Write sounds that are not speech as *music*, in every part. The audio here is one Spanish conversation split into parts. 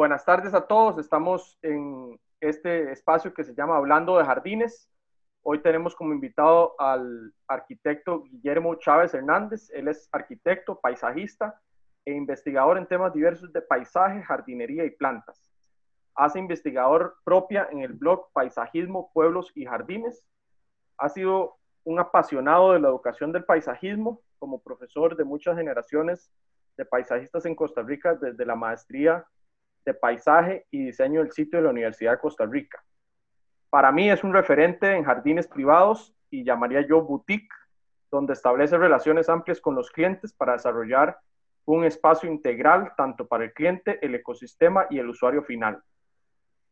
Buenas tardes a todos. Estamos en este espacio que se llama Hablando de Jardines. Hoy tenemos como invitado al arquitecto Guillermo Chávez Hernández. Él es arquitecto, paisajista e investigador en temas diversos de paisaje, jardinería y plantas. Hace investigador propia en el blog Paisajismo, Pueblos y Jardines. Ha sido un apasionado de la educación del paisajismo como profesor de muchas generaciones de paisajistas en Costa Rica desde la maestría de paisaje y diseño del sitio de la Universidad de Costa Rica. Para mí es un referente en jardines privados y llamaría yo boutique, donde establece relaciones amplias con los clientes para desarrollar un espacio integral tanto para el cliente, el ecosistema y el usuario final.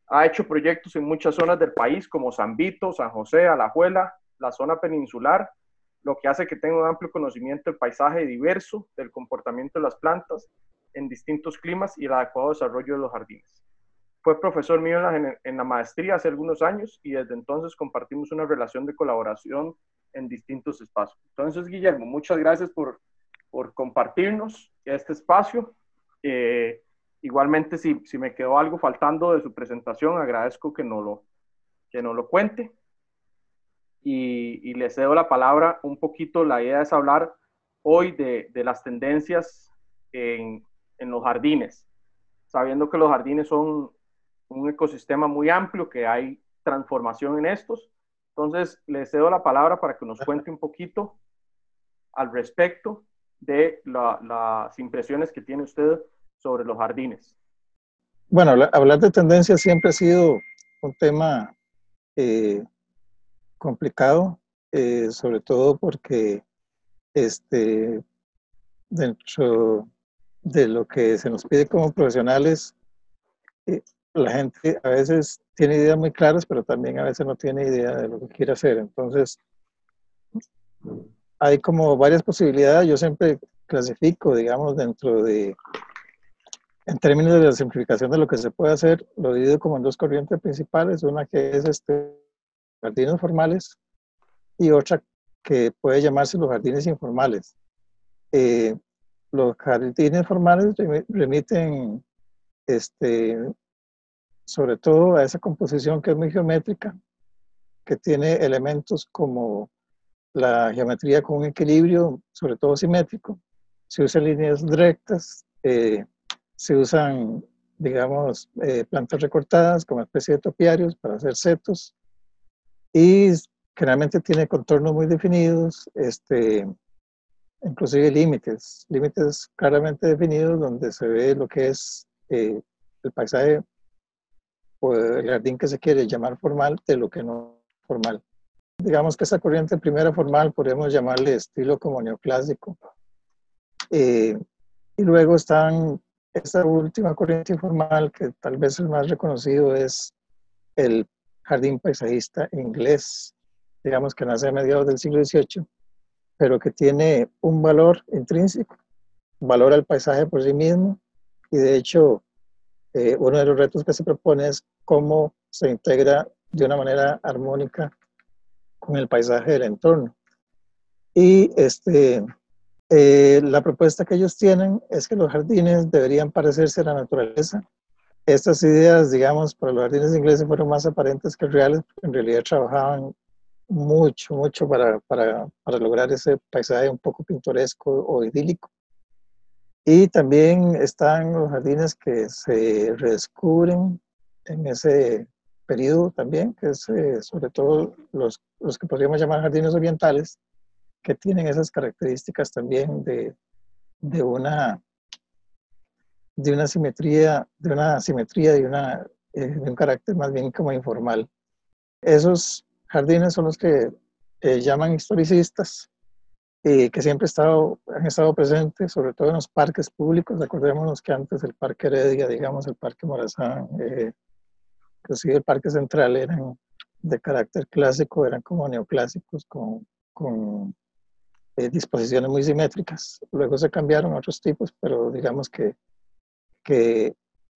Ha hecho proyectos en muchas zonas del país como San Vito, San José, Alajuela, la zona peninsular, lo que hace que tenga un amplio conocimiento del paisaje diverso, del comportamiento de las plantas en distintos climas y el adecuado desarrollo de los jardines. Fue profesor mío en la, maestría hace algunos años y desde entonces compartimos una relación de colaboración en distintos espacios. Entonces, Guillermo, muchas gracias por, por compartirnos este espacio. Eh, igualmente, si, si me quedó algo faltando de su presentación, agradezco que no lo, que no lo cuente. Y, y le cedo la palabra un poquito. La idea es hablar hoy de, de las tendencias en, en los jardines, sabiendo que los jardines son un ecosistema muy amplio, que hay transformación en estos. Entonces, le cedo la palabra para que nos cuente un poquito al respecto de las impresiones que tiene usted sobre los jardines. Bueno, hablar de tendencias siempre ha sido un tema eh, complicado, eh, sobre todo porque este, dentro de lo que se nos pide como profesionales, eh, la gente a veces tiene ideas muy claras, pero también a veces no tiene idea de lo que quiere hacer. Entonces, hay como varias posibilidades. Yo siempre clasifico, digamos, dentro de, en términos de la simplificación de lo que se puede hacer, lo divido como en dos corrientes principales. Una que es este, jardines formales y otra que puede llamarse los jardines informales. Eh, los jardines formales remiten este, sobre todo a esa composición que es muy geométrica, que tiene elementos como la geometría con un equilibrio, sobre todo simétrico. Se usan líneas rectas, eh, se usan, digamos, eh, plantas recortadas como especie de topiarios para hacer setos y generalmente tiene contornos muy definidos, este, inclusive límites, límites claramente definidos donde se ve lo que es eh, el paisaje o el jardín que se quiere llamar formal de lo que no formal. Digamos que esa corriente primera formal podemos llamarle estilo como neoclásico. Eh, y luego están esta última corriente informal que tal vez el más reconocido es el jardín paisajista inglés, digamos que nace a mediados del siglo XVIII pero que tiene un valor intrínseco, valor al paisaje por sí mismo, y de hecho eh, uno de los retos que se propone es cómo se integra de una manera armónica con el paisaje del entorno. Y este, eh, la propuesta que ellos tienen es que los jardines deberían parecerse a la naturaleza. Estas ideas, digamos, para los jardines ingleses fueron más aparentes que reales, en realidad trabajaban mucho, mucho para, para, para, lograr ese paisaje un poco pintoresco o idílico. Y también están los jardines que se redescubren en ese periodo también, que es eh, sobre todo los, los que podríamos llamar jardines orientales, que tienen esas características también de, de una de una simetría, de una simetría, de, una, eh, de un carácter más bien como informal. Esos jardines son los que eh, llaman historicistas, y que siempre han estado presentes, sobre todo en los parques públicos. Acordémonos que antes el Parque Heredia, digamos, el Parque Morazán, eh, inclusive el Parque Central eran de carácter clásico, eran como neoclásicos, con, con eh, disposiciones muy simétricas. Luego se cambiaron a otros tipos, pero digamos que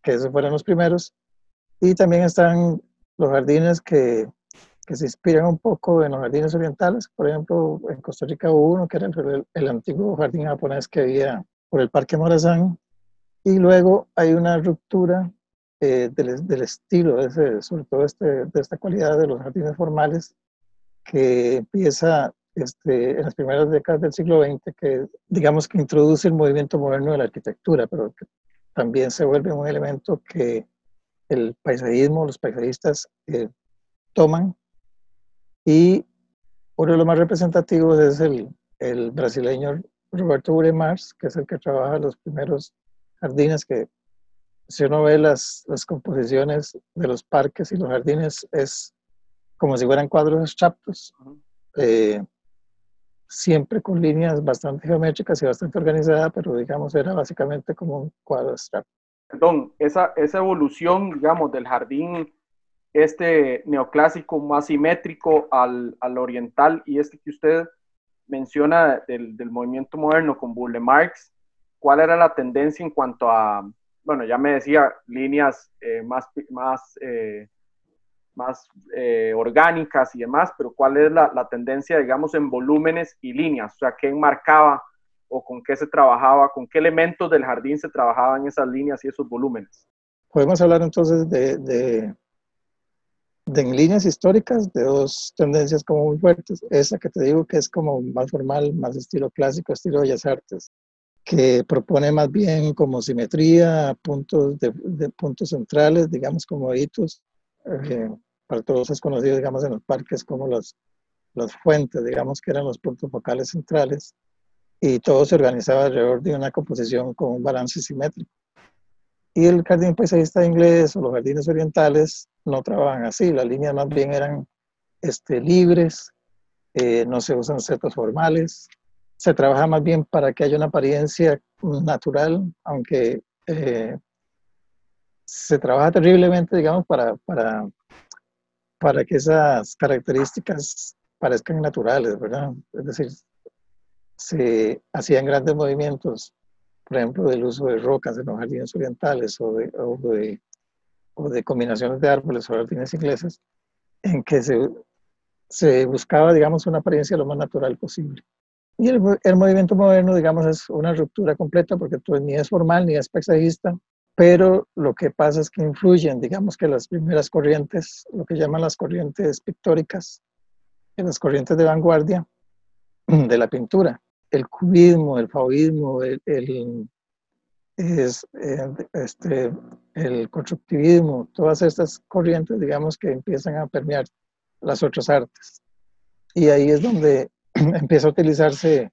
esos fueron los primeros. Y también están los jardines que que se inspiran un poco en los jardines orientales. Por ejemplo, en Costa Rica hubo uno que era el, antiguo jardín japonés que había por el Parque Morazán. Y luego hay una ruptura eh, del, estilo, sobre todo este, de esta cualidad de los jardines formales, que empieza este, en las primeras décadas del siglo XX, que digamos que introduce el movimiento moderno de la arquitectura, pero que también se vuelve un elemento que el paisajismo, los paisajistas eh, toman. Y uno de los más representativos es el, el brasileño Roberto Uremars, que es el que trabaja los primeros jardines, que si uno ve las, las composiciones de los parques y los jardines, es como si fueran cuadros abstractos, eh, siempre con líneas bastante geométricas y bastante organizadas, pero digamos era básicamente como un cuadro abstracto. Perdón, esa, esa evolución, digamos, del jardín este neoclásico más simétrico al, al oriental y este que usted menciona del, del movimiento moderno con Burle Marx, ¿cuál era la tendencia en cuanto a, bueno, ya me decía, líneas eh, más, más, eh, más eh, orgánicas y demás, pero cuál es la, la, tendencia, digamos, en volúmenes y líneas? O sea, ¿qué enmarcaba o con qué se trabajaba, con qué elementos del jardín se trabajaban esas líneas y esos volúmenes? Podemos hablar entonces de, de de, en líneas históricas de dos tendencias como muy fuertes. Esa que te digo que es como más formal, más estilo clásico, estilo Bellas Artes, que propone más bien como simetría, puntos, de, puntos centrales, digamos como hitos. Eh, para todos es conocido, digamos, en los parques como las, las fuentes, digamos que eran los puntos focales centrales. Y todo se organizaba alrededor de una composición con un balance simétrico. Y el jardín paisajista inglés o los jardines orientales no trabajan así, las líneas más bien eran este, libres, eh, no se usan setos formales, se trabaja más bien para que haya una apariencia natural, aunque eh, se trabaja terriblemente, digamos, para, para, para que esas características parezcan naturales, ¿verdad? Es decir, se hacían grandes movimientos, por ejemplo, del uso de rocas en los jardines orientales o de, o de o de combinaciones de árboles o jardines ingleses, en que se, se buscaba, digamos, una apariencia lo más natural posible. Y el, el, movimiento moderno, digamos, es una ruptura completa porque pues, ni es formal ni es paisajista, pero lo que pasa es que influyen, digamos que las primeras corrientes, lo que llaman las corrientes pictóricas, las corrientes de vanguardia de la pintura, el cubismo, el fauvismo, el, el, es eh, este, el constructivismo, todas estas corrientes, digamos, que empiezan a permear las otras artes. Y ahí es donde *clears throat* empieza a utilizarse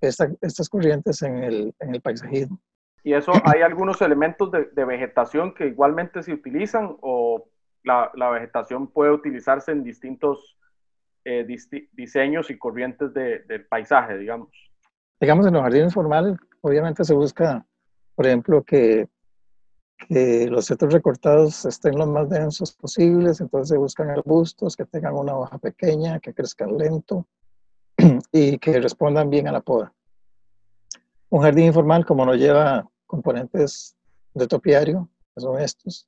estas corrientes en el, en el, paisajismo. ¿Y eso hay algunos elementos de, de vegetación que igualmente se utilizan o la, la vegetación puede utilizarse en distintos eh, diseños y corrientes de, del paisaje, digamos? Digamos, en los jardines formales, obviamente se busca por ejemplo, que, que los setos recortados estén lo más densos posibles, entonces se buscan arbustos que tengan una hoja pequeña, que crezcan lento *clears throat* y que respondan bien a la poda. Un jardín informal, como no lleva componentes de topiario, que son estos,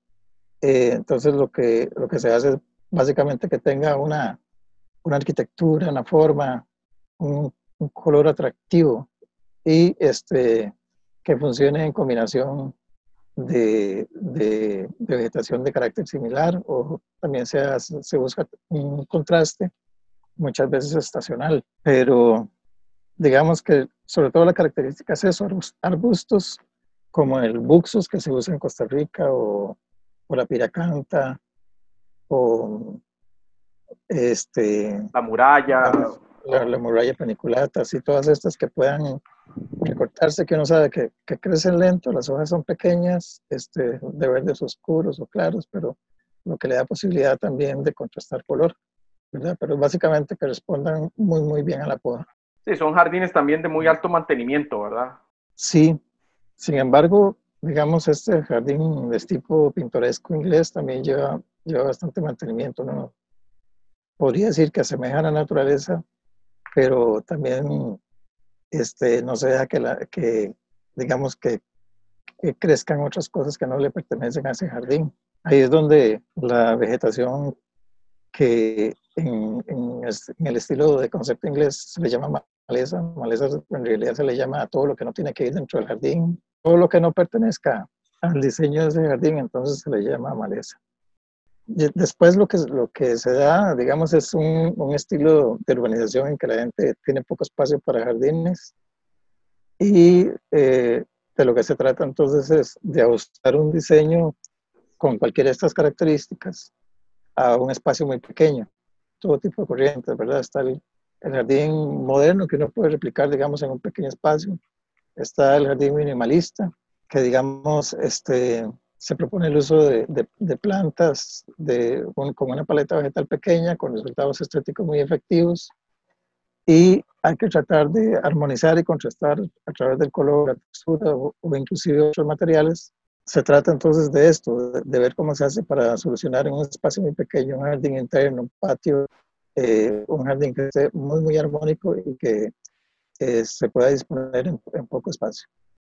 eh, entonces lo que, lo que se hace es básicamente que tenga una, una arquitectura, una forma, un, un color atractivo y este, que funcione en combinación de, de, vegetación de carácter similar o también se, se busca un contraste, muchas veces estacional, pero digamos que sobre todo la característica es eso, arbustos como el buxus que se usa en Costa Rica o, o la piracanta o este, la muralla, la, la, muralla paniculata, así todas estas que puedan recortarse, que uno sabe que, que, crecen lento, las hojas son pequeñas, este, de verdes oscuros o claros, pero lo que le da posibilidad también de contrastar color, ¿verdad? Pero básicamente que respondan muy, muy bien a la poda. Sí, son jardines también de muy alto mantenimiento, ¿verdad? Sí, sin embargo, digamos, este jardín de tipo pintoresco inglés también lleva, lleva bastante mantenimiento, ¿no? Podría decir que asemeja a la naturaleza, pero también este, no se deja que, la, que digamos, que, que, crezcan otras cosas que no le pertenecen a ese jardín. Ahí es donde la vegetación que en, en, en el estilo de concepto inglés se le llama maleza, maleza en realidad se le llama a todo lo que no tiene que ir dentro del jardín, todo lo que no pertenezca al diseño de ese jardín, entonces se le llama maleza. Después lo que, lo que se da, digamos, es un, un estilo de urbanización en que la gente tiene poco espacio para jardines y eh, de lo que se trata entonces es de ajustar un diseño con cualquiera de estas características a un espacio muy pequeño. Todo tipo de corrientes, ¿verdad? Está el, el jardín moderno que uno puede replicar, digamos, en un pequeño espacio. Está el jardín minimalista, que, digamos, este, se propone el uso de, de, plantas de, con una paleta vegetal pequeña, con resultados estéticos muy efectivos. Y hay que tratar de armonizar y contrastar a través del color, la textura o, inclusive otros materiales. Se trata entonces de esto, de, ver cómo se hace para solucionar en un espacio muy pequeño, un jardín interno, un patio, eh, un jardín que esté muy, muy armónico y que eh, se pueda disponer en, poco espacio.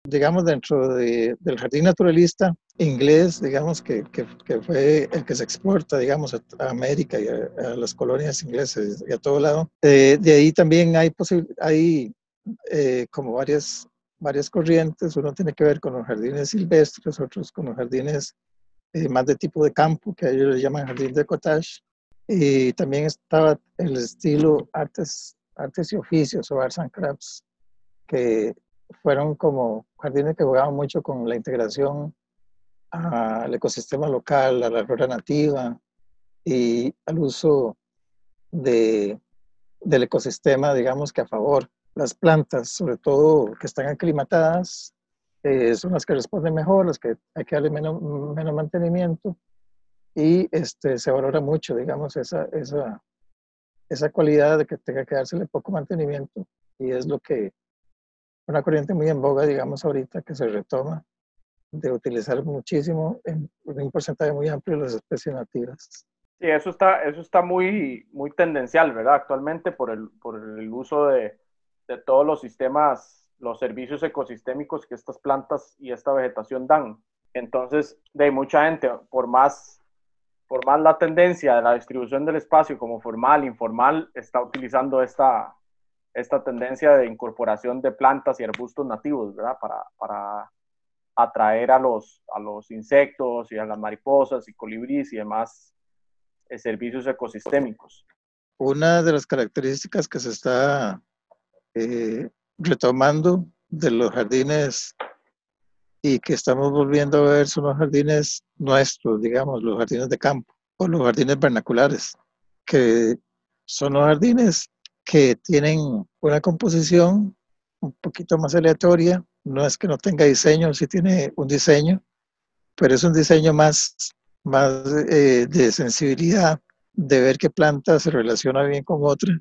Digamos, dentro de, del jardín naturalista inglés, digamos, que, que, que, fue el que se exporta, digamos, a, América y a, las colonias inglesas y a todo lado, eh, de ahí también hay, hay como varias, varias corrientes. Uno tiene que ver con los jardines silvestres, otros con los jardines más de tipo de campo, que ellos le llaman jardín de cottage, y también estaba el estilo artes, artes y oficios o arts and crafts, que fueron como jardines que jugaban mucho con la integración al ecosistema local, a la flora nativa y al uso de, del ecosistema, digamos que a favor. Las plantas, sobre todo que están aclimatadas, eh, son las que responden mejor, las que hay que darle menos, menos mantenimiento y este, se valora mucho, digamos, esa, esa, esa cualidad de que tenga que dársele poco mantenimiento y es lo que una corriente muy en boga, digamos, ahorita que se retoma de utilizar muchísimo en un porcentaje muy amplio las especies nativas. Sí, eso está, eso está muy, muy tendencial, ¿verdad? Actualmente por el, por el uso de, de todos los sistemas, los servicios ecosistémicos que estas plantas y esta vegetación dan. Entonces, de mucha gente, por más por más la tendencia de la distribución del espacio como formal, informal, está utilizando esta, esta tendencia de incorporación de plantas y arbustos nativos, ¿verdad? Para, para atraer a los, a los insectos y a las mariposas y colibríes y demás eh, servicios ecosistémicos. Una de las características que se está eh, retomando de los jardines y que estamos volviendo a ver son los jardines nuestros, digamos, los jardines de campo o los jardines vernaculares, que son los jardines que tienen una composición un poquito más aleatoria, no es que no tenga diseño, sí tiene un diseño, pero es un diseño más, más eh, de sensibilidad, de ver qué planta se relaciona bien con otra.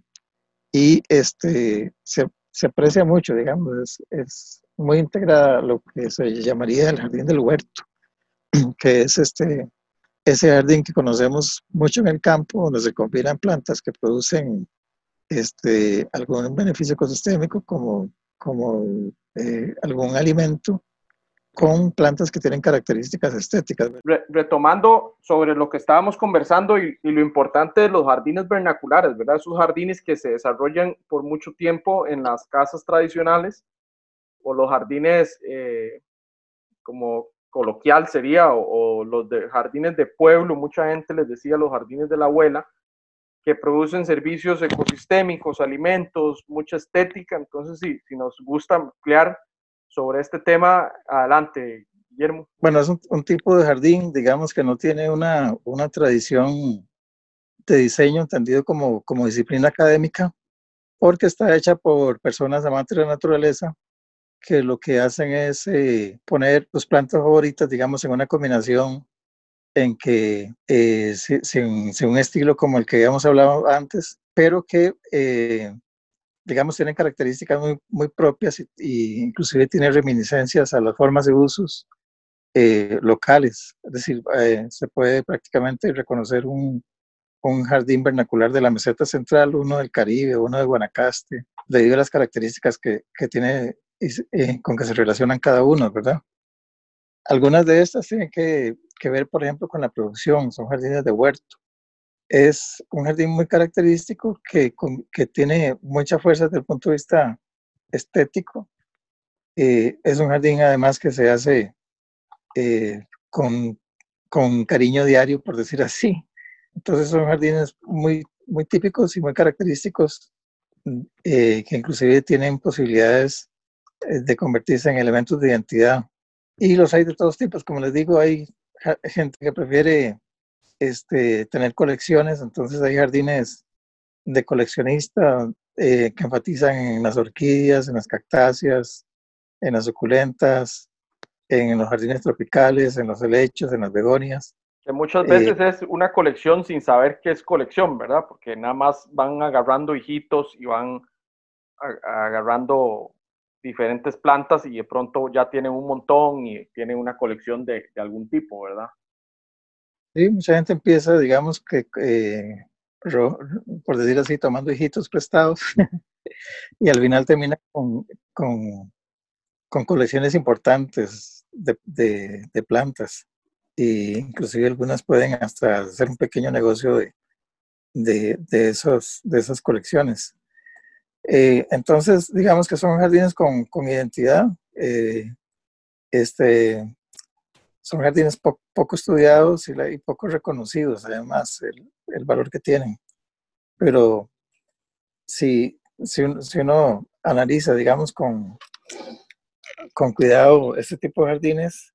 Y este, se, se aprecia mucho, digamos, es muy integrada lo que se llamaría el jardín del huerto, *clears throat* que es este, ese jardín que conocemos mucho en el campo, donde se combinan plantas que producen este, algún beneficio ecosistémico como, como eh, algún alimento con plantas que tienen características estéticas. retomando sobre lo que estábamos conversando y, lo importante de los jardines vernaculares, ¿verdad? Esos jardines que se desarrollan por mucho tiempo en las casas tradicionales o los jardines eh, como coloquial sería, o, los de jardines de pueblo, mucha gente les decía los jardines de la abuela, que producen servicios ecosistémicos, alimentos, mucha estética. Entonces, si, si nos gusta ampliar sobre este tema, adelante, Guillermo. Bueno, es un, tipo de jardín, digamos, que no tiene una, una tradición de diseño entendido como, como disciplina académica, porque está hecha por personas amantes de la naturaleza que lo que hacen es eh, poner tus plantas favoritas, digamos, en una combinación en que, eh, un estilo como el que habíamos hablado antes, pero que, eh, digamos, tienen características muy, muy propias e inclusive tienen reminiscencias a las formas de usos locales. Es decir, se puede prácticamente reconocer un, un jardín vernacular de la meseta central, uno del Caribe, uno de Guanacaste, debido a las características que, que tiene eh, con que se relacionan cada uno, ¿verdad? Algunas de estas tienen que, que, ver, por ejemplo, con la producción, son jardines de huerto. Es un jardín muy característico que, que tiene mucha fuerza desde el punto de vista estético. Eh, es un jardín además que se hace eh, con, con cariño diario, por decir así. Entonces son jardines muy, muy típicos y muy característicos eh, que inclusive tienen posibilidades eh, de convertirse en elementos de identidad. Y los hay de todos tipos, como les digo, hay gente que prefiere este, tener colecciones, entonces hay jardines de coleccionista eh, que enfatizan en las orquídeas, en las cactáceas, en las suculentas, en los jardines tropicales, en los helechos, en las begonias. Que muchas veces es una colección sin saber qué es colección, ¿verdad? Porque nada más van agarrando hijitos y van agarrando diferentes plantas y de pronto ya tienen un montón y tienen una colección de, algún tipo, ¿verdad? Sí, mucha gente empieza, digamos que, eh, por decir así, tomando hijitos prestados *laughs* y al final termina con, con, con colecciones importantes de, de, de plantas e inclusive algunas pueden hasta hacer un pequeño negocio de, de, de esos, de esas colecciones. Eh, entonces, digamos que son jardines con, con identidad. Eh, este, son jardines poco estudiados y, y, poco reconocidos, además, el, el, valor que tienen. Pero si, si, si uno analiza, digamos, con, con cuidado este tipo de jardines,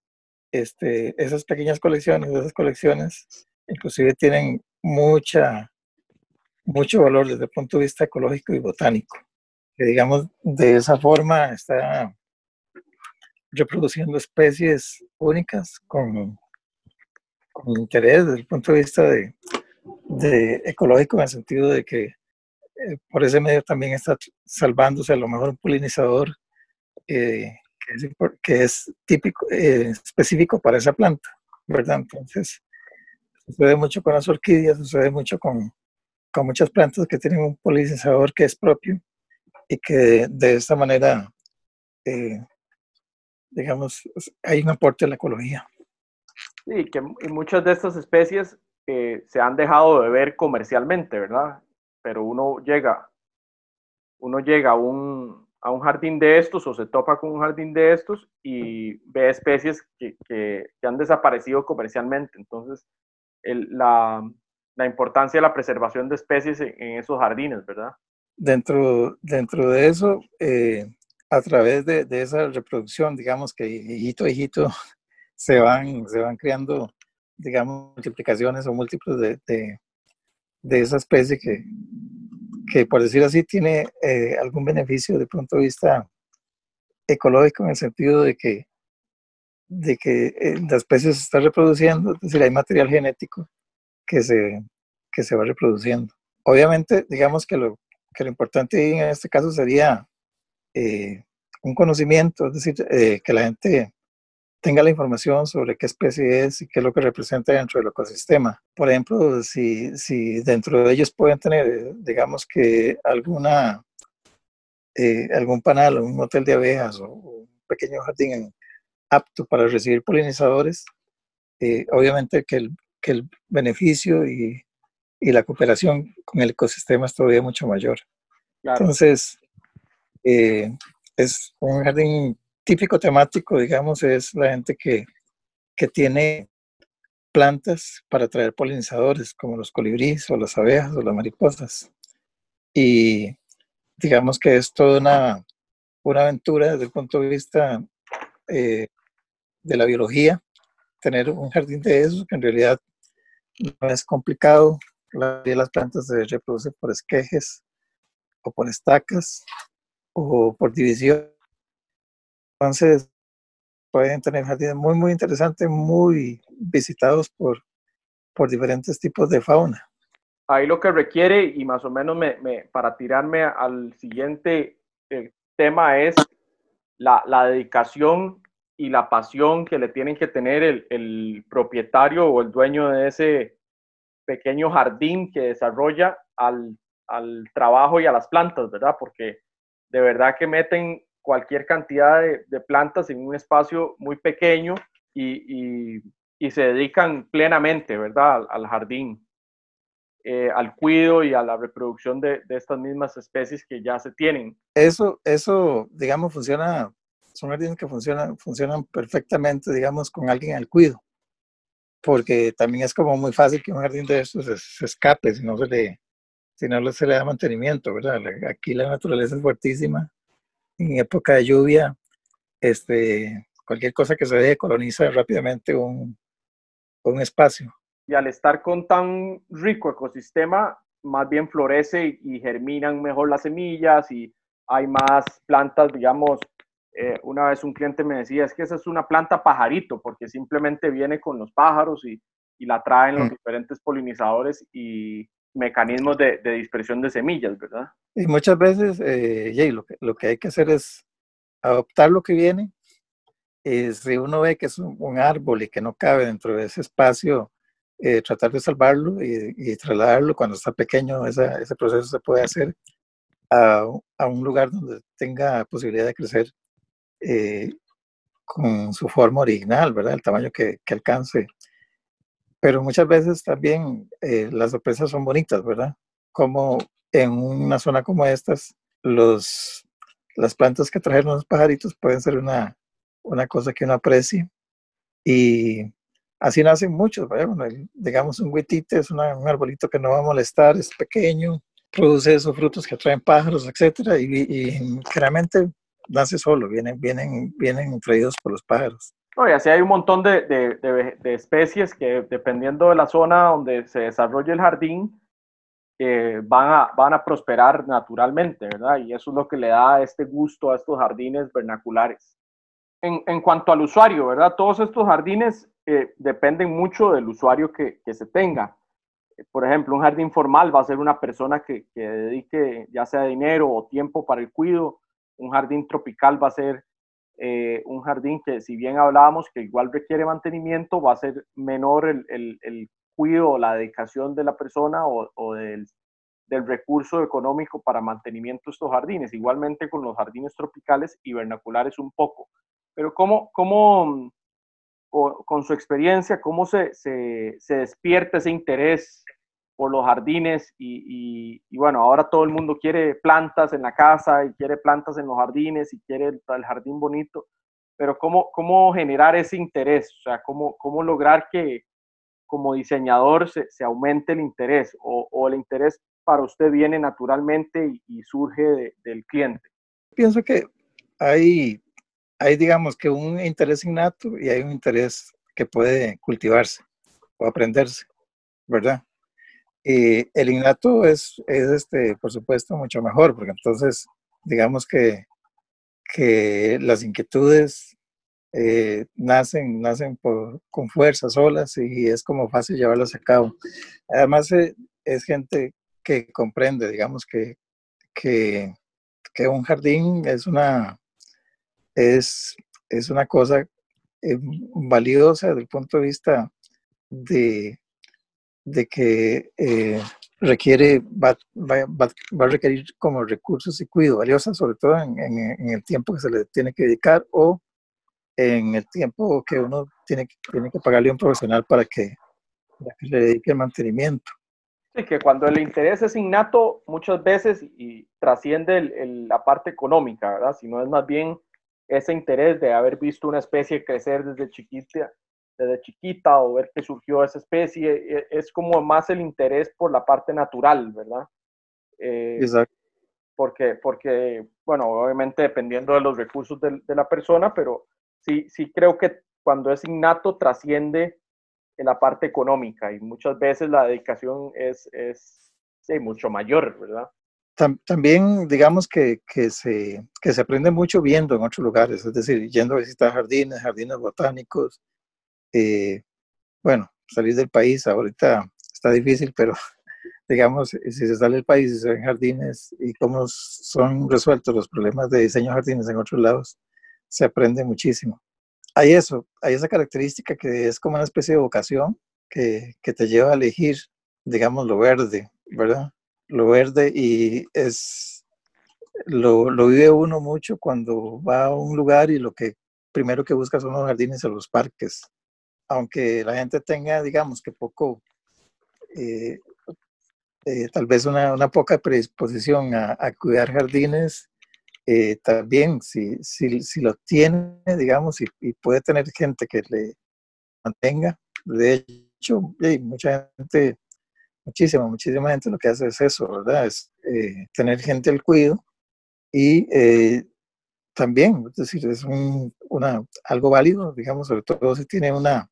este, esas pequeñas colecciones, esas colecciones, inclusive tienen mucha, mucho valor desde el punto de vista ecológico y botánico. Que digamos, de esa forma está reproduciendo especies únicas con, con interés desde el punto de vista de, de ecológico en el sentido de que eh, por ese medio también está salvándose a lo mejor un polinizador eh, que es, típico, eh, específico para esa planta, ¿verdad? Entonces, sucede mucho con las orquídeas, sucede mucho con, con muchas plantas que tienen un polinizador que es propio y que de esta manera, eh, digamos, hay un aporte a la ecología. Sí, que muchas de estas especies eh, se han dejado de ver comercialmente, ¿verdad? Pero uno llega, uno llega a un, a un jardín de estos o se topa con un jardín de estos y ve especies que, que, han desaparecido comercialmente. Entonces, el, la, la, importancia de la preservación de especies en, esos jardines, ¿verdad? Dentro, dentro de eso, eh, a través de, esa reproducción, digamos que hijito a hijito *laughs* se van, se van creando, digamos, multiplicaciones o múltiplos de, de, de esa especie que, que por decir así tiene eh, algún beneficio de punto de vista ecológico en el sentido de que, de que eh, la especie se está reproduciendo, es decir, hay material genético que se, que se va reproduciendo. Obviamente, digamos que lo, que lo importante en este caso sería eh, un conocimiento, es decir, que la gente tenga la información sobre qué especie es y qué es lo que representa dentro del ecosistema. Por ejemplo, si, si dentro de ellos pueden tener, digamos que alguna, eh, algún panal o un hotel de abejas o, un pequeño jardín apto para recibir polinizadores, eh, obviamente que el, que el beneficio y, y, la cooperación con el ecosistema es todavía mucho mayor. Entonces, eh, es un jardín típico temático, digamos, es la gente que, que tiene plantas para traer polinizadores, como los colibríes o las abejas o las mariposas. Y digamos que es toda una, una aventura desde el punto de vista eh, de la biología, tener un jardín de esos, que en realidad no es complicado. Las plantas se reproducen por esquejes o por estacas o por división entonces, pueden tener jardines muy, muy interesantes, muy visitados por, por diferentes tipos de fauna. Ahí lo que requiere, y más o menos me, me, para tirarme al siguiente eh, tema, es la, la, dedicación y la pasión que le tienen que tener el, el propietario o el dueño de ese pequeño jardín que desarrolla al, al trabajo y a las plantas, ¿verdad? Porque de verdad que meten cualquier cantidad de, plantas en un espacio muy pequeño y, y, se dedican plenamente, ¿verdad?, al, jardín, eh, al cuidado y a la reproducción de, de, estas mismas especies que ya se tienen. Eso, eso, digamos, funciona son jardines que funcionan, funcionan perfectamente, digamos, con alguien al cuido, porque también es como muy fácil que un jardín de estos se, escape si no se le, si no se le da mantenimiento, ¿verdad? Aquí la naturaleza es fuertísima, en época de lluvia, este, cualquier cosa que se deje coloniza rápidamente un, un espacio. Y al estar con tan rico ecosistema, más bien florece y, germinan mejor las semillas y hay más plantas, digamos, eh, una vez un cliente me decía, es que esa es una planta pajarito, porque simplemente viene con los pájaros y, y la traen los mm. diferentes polinizadores y mecanismos de, de, dispersión de semillas, ¿verdad? Y muchas veces, eh, Jay, lo que, lo que hay que hacer es adoptar lo que viene. Y si uno ve que es un, árbol y que no cabe dentro de ese espacio, eh, tratar de salvarlo y, y, trasladarlo cuando está pequeño, ese proceso se puede hacer a, a, un lugar donde tenga posibilidad de crecer eh, con su forma original, ¿verdad? El tamaño que, que alcance. Pero muchas veces también eh, las sorpresas son bonitas, ¿verdad? Como en una zona como estas, los, las plantas que trajeron los pajaritos pueden ser una, una cosa que uno aprecie. Y así nacen muchos, ¿verdad? digamos, un huitite es un arbolito que no va a molestar, es pequeño, produce esos frutos que traen pájaros, etcétera, y, y nace solo, vienen, vienen, vienen traídos por los pájaros. No, y así hay un montón de, de, de, especies que dependiendo de la zona donde se desarrolle el jardín, eh, van, a, van a prosperar naturalmente, ¿verdad? Y eso es lo que le da este gusto a estos jardines vernaculares. En, en cuanto al usuario, ¿verdad? Todos estos jardines eh, dependen mucho del usuario que, que se tenga. Por ejemplo, un jardín formal va a ser una persona que, que dedique ya sea dinero o tiempo para el cuidado un jardín tropical va a ser eh, un jardín que, si bien hablábamos que igual requiere mantenimiento, va a ser menor el, el, el cuidado la dedicación de la persona o, o del, del, recurso económico para mantenimiento de estos jardines. Igualmente con los jardines tropicales y vernaculares un poco. Pero ¿cómo, cómo con su experiencia, cómo se, se, se despierta ese interés por los jardines y, bueno, ahora todo el mundo quiere plantas en la casa y quiere plantas en los jardines y quiere el, jardín bonito, pero ¿cómo, ¿cómo generar ese interés? O sea, ¿cómo, cómo lograr que como diseñador se, se aumente el interés o, o, el interés para usted viene naturalmente y, surge del cliente? Pienso que hay, hay, digamos, que un interés innato y hay un interés que puede cultivarse o aprenderse, ¿verdad? El innato es, es este, por supuesto, mucho mejor, porque entonces, digamos que, que las inquietudes eh, nacen, nacen con fuerza solas y es como fácil llevarlas a cabo. Además, eh, es gente que comprende, digamos, que, que, que, un jardín es una, es, es una cosa eh, valiosa desde el punto de vista de, de que eh, requiere, va, va, va, a requerir como recursos y cuidado valiosos, sobre todo en, en, el tiempo que se le tiene que dedicar o en el tiempo que uno tiene, tiene que pagarle a un profesional para que, le dedique el mantenimiento. Sí, que cuando el interés es innato, muchas veces y trasciende la parte económica, ¿verdad? Sino es más bien ese interés de haber visto una especie crecer desde chiquita desde chiquita o ver que surgió esa especie, e, es como más el interés por la parte natural, ¿verdad? Eh, Exacto. Porque, porque, bueno, obviamente dependiendo de los recursos de, de, la persona, pero sí, sí creo que cuando es innato trasciende en la parte económica y muchas veces la dedicación es, es sí, mucho mayor, ¿verdad? También digamos que, que, se, que se aprende mucho viendo en otros lugares, es decir, yendo a visitar jardines, jardines botánicos, eh, bueno, salir del país ahorita está difícil, pero *laughs* digamos, si se sale del país y se ven jardines y cómo son resueltos los problemas de diseño de jardines en otros lados, se aprende muchísimo. Hay eso, hay esa característica que es como una especie de vocación que, que te lleva a elegir, digamos, lo verde, ¿verdad? Lo verde y es, lo, lo vive uno mucho cuando va a un lugar y lo que primero que busca son los jardines o los parques aunque la gente tenga, digamos, que poco, eh, eh, tal vez una, una, poca predisposición a, cuidar jardines, eh, también, si, si, si, lo tiene, digamos, y, puede tener gente que le mantenga, de hecho, hay mucha gente, muchísima, muchísima gente lo que hace es eso, ¿verdad? Es eh, tener gente al cuido y también, es decir, es un, una, algo válido, digamos, sobre todo si tiene una,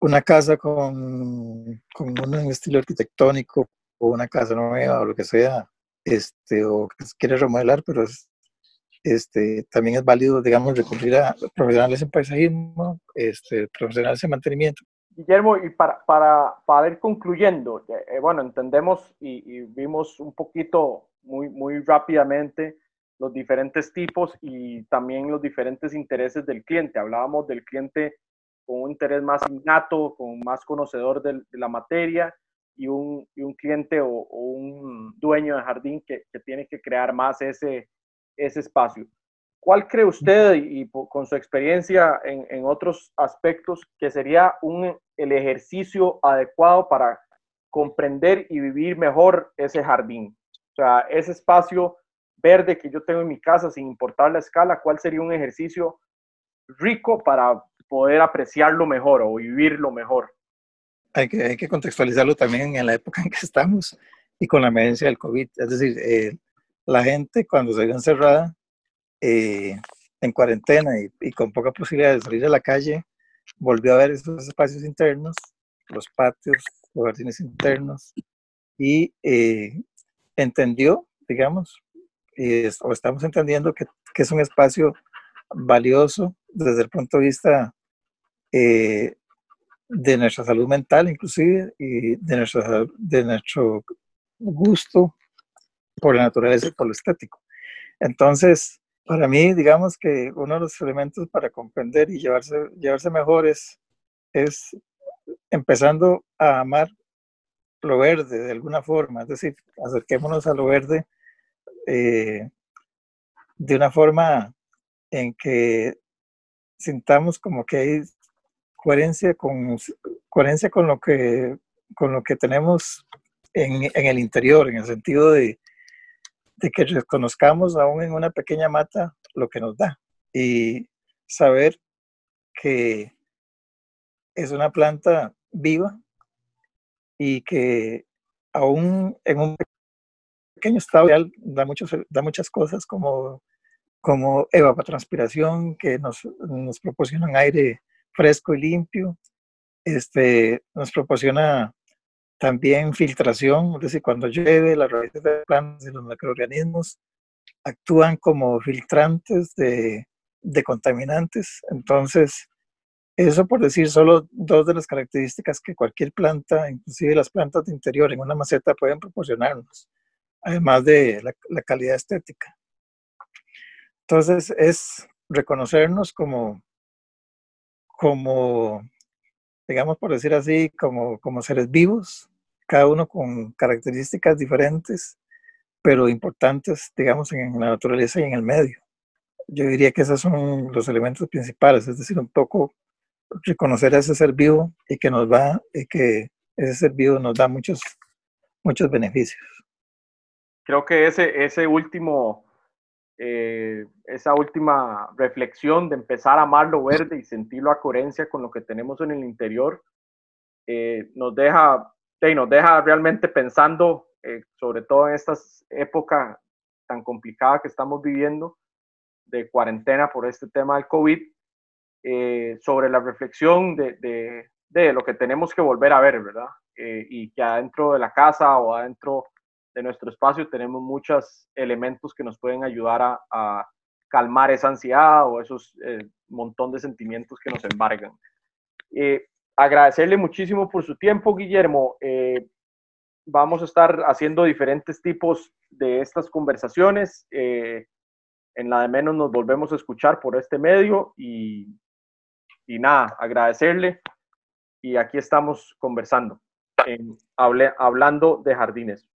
una casa con, con un estilo arquitectónico o una casa nueva o lo que sea, este, o que quiere remodelar, pero es, este, también es válido, digamos, recurrir a profesionales en paisajismo, este, profesionales en mantenimiento. Guillermo, y para, para, para ir concluyendo, eh, bueno, entendemos y, y, vimos un poquito, muy, muy rápidamente, los diferentes tipos y también los diferentes intereses del cliente. Hablábamos del cliente con un interés más innato, con más conocedor de, la materia, y un, un cliente o, un dueño de jardín que, que, tiene que crear más ese, ese espacio. ¿Cuál cree usted, y, con su experiencia en, en, otros aspectos, que sería un, el ejercicio adecuado para comprender y vivir mejor ese jardín? O sea, ese espacio verde que yo tengo en mi casa, sin importar la escala, ¿cuál sería un ejercicio rico para poder apreciarlo mejor o vivirlo mejor? hay que, hay que contextualizarlo también en la época en que estamos y con la emergencia del COVID. Es decir, eh, la gente cuando se vio encerrada eh, en cuarentena y, y, con poca posibilidad de salir a la calle, volvió a ver esos espacios internos, los patios, los jardines internos y eh, entendió, digamos, y o estamos entendiendo que, que, es un espacio valioso desde el punto de vista eh, de nuestra salud mental inclusive y de nuestro, de nuestro gusto por la naturaleza y por lo estético. Entonces, para mí, digamos que uno de los elementos para comprender y llevarse, llevarse mejor es, es empezando a amar lo verde de alguna forma, es decir, acerquémonos a lo verde eh, de una forma en que sintamos como que hay coherencia con, coherencia con, lo, que, con lo que tenemos en, en el interior, en el sentido de, de que reconozcamos aún en una pequeña mata lo que nos da. Y saber que es una planta viva y que aún en un pequeño estado da, muchos, da muchas cosas como, como evapotranspiración que nos, nos proporcionan aire fresco y limpio. Este, nos proporciona también filtración, es decir, cuando llueve, las raíces de plantas y los microorganismos actúan como filtrantes de, de contaminantes. Entonces, eso por decir solo dos de las características que cualquier planta, inclusive las plantas de interior en una maceta pueden proporcionarnos, además de la, la calidad estética. Entonces es reconocernos como, como, digamos por decir así, como, como seres vivos, cada uno con características diferentes, pero importantes, digamos, en la naturaleza y en el medio. Yo diría que esos son los elementos principales, es decir, un poco reconocer a ese ser vivo y que nos va, y que ese ser vivo nos da muchos, muchos beneficios. Creo que ese, ese último eh, esa última reflexión de empezar a amar lo verde y sentirlo a coherencia con lo que tenemos en el interior, eh, nos, deja, nos deja realmente pensando, eh, sobre todo en esta época tan complicada que estamos viviendo de cuarentena por este tema del COVID, sobre la reflexión de, de, de, lo que tenemos que volver a ver, ¿verdad? y que adentro de la casa o adentro de nuestro espacio tenemos muchos elementos que nos pueden ayudar a, calmar esa ansiedad o esos eh, montón de sentimientos que nos embargan. Eh, agradecerle muchísimo por su tiempo, Guillermo. Eh, vamos a estar haciendo diferentes tipos de estas conversaciones. en la de menos nos volvemos a escuchar por este medio y, y nada, agradecerle. Y aquí estamos conversando, en, hablando de jardines.